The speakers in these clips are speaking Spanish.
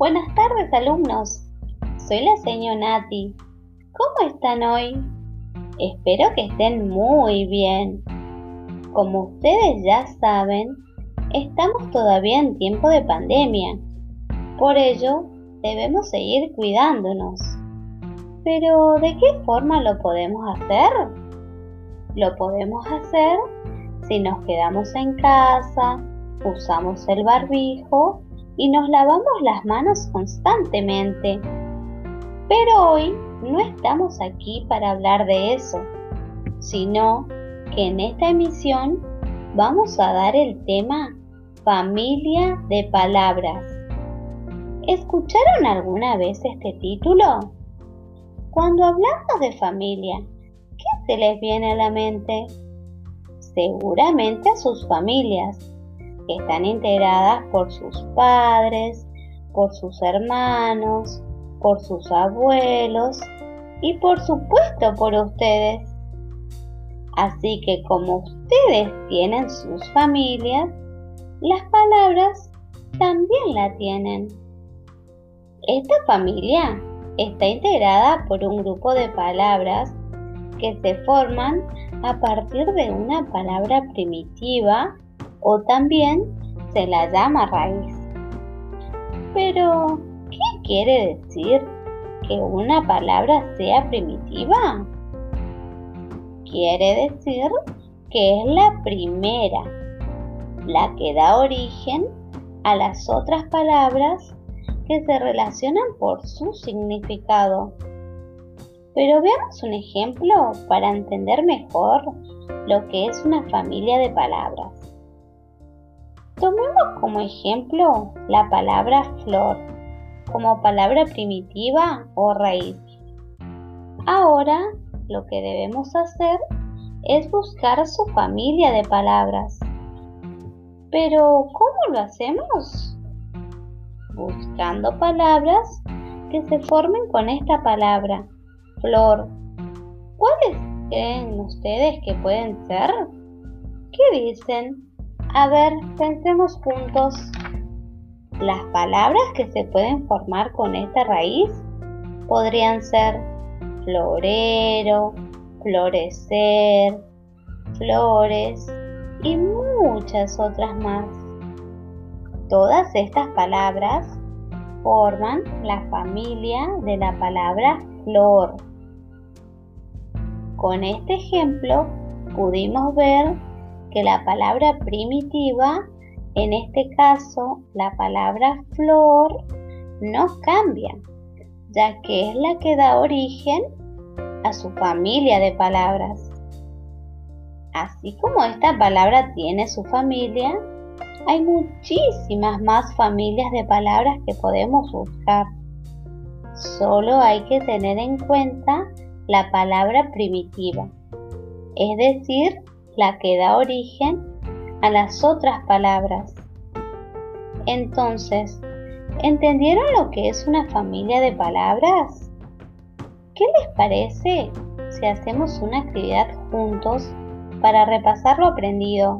Buenas tardes alumnos, soy la señora Nati. ¿Cómo están hoy? Espero que estén muy bien. Como ustedes ya saben, estamos todavía en tiempo de pandemia. Por ello, debemos seguir cuidándonos. Pero, ¿de qué forma lo podemos hacer? Lo podemos hacer si nos quedamos en casa, usamos el barbijo y nos lavamos las manos constantemente. Pero hoy no estamos aquí para hablar de eso, sino que en esta emisión vamos a dar el tema familia de palabras. ¿Escucharon alguna vez este título? Cuando hablamos de familia, ¿qué se les viene a la mente? Seguramente a sus familias, están integradas por sus padres, por sus hermanos, por sus abuelos y por supuesto por ustedes. Así que como ustedes tienen sus familias, las palabras también la tienen. Esta familia está integrada por un grupo de palabras que se forman a partir de una palabra primitiva o también se la llama raíz. Pero, ¿qué quiere decir que una palabra sea primitiva? Quiere decir que es la primera, la que da origen a las otras palabras que se relacionan por su significado. Pero veamos un ejemplo para entender mejor lo que es una familia de palabras. Tomemos como ejemplo la palabra flor como palabra primitiva o raíz. Ahora lo que debemos hacer es buscar su familia de palabras. Pero ¿cómo lo hacemos? Buscando palabras que se formen con esta palabra, flor. ¿Cuáles creen ustedes que pueden ser? ¿Qué dicen? A ver, pensemos juntos. Las palabras que se pueden formar con esta raíz podrían ser florero, florecer, flores y muchas otras más. Todas estas palabras forman la familia de la palabra flor. Con este ejemplo pudimos ver que la palabra primitiva, en este caso la palabra flor, no cambia, ya que es la que da origen a su familia de palabras. Así como esta palabra tiene su familia, hay muchísimas más familias de palabras que podemos buscar. Solo hay que tener en cuenta la palabra primitiva, es decir, la que da origen a las otras palabras. Entonces, ¿entendieron lo que es una familia de palabras? ¿Qué les parece si hacemos una actividad juntos para repasar lo aprendido?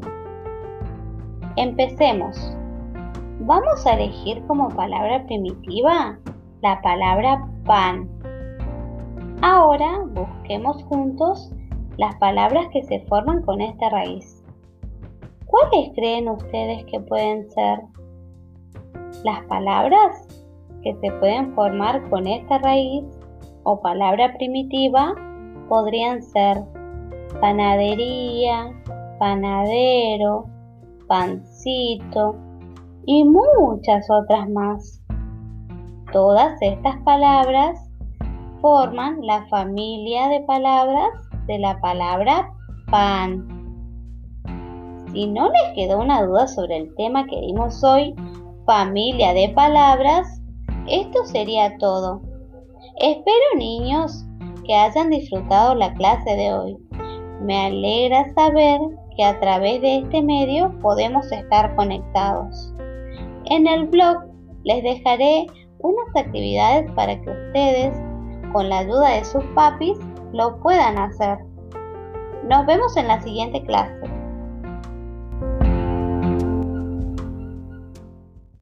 Empecemos. Vamos a elegir como palabra primitiva la palabra pan. Ahora busquemos juntos las palabras que se forman con esta raíz. ¿Cuáles creen ustedes que pueden ser? Las palabras que se pueden formar con esta raíz o palabra primitiva podrían ser panadería, panadero, pancito y muchas otras más. Todas estas palabras forman la familia de palabras de la palabra pan. Si no les quedó una duda sobre el tema que dimos hoy, familia de palabras, esto sería todo. Espero niños que hayan disfrutado la clase de hoy. Me alegra saber que a través de este medio podemos estar conectados. En el blog les dejaré unas actividades para que ustedes, con la ayuda de sus papis, lo puedan hacer. Nos vemos en la siguiente clase.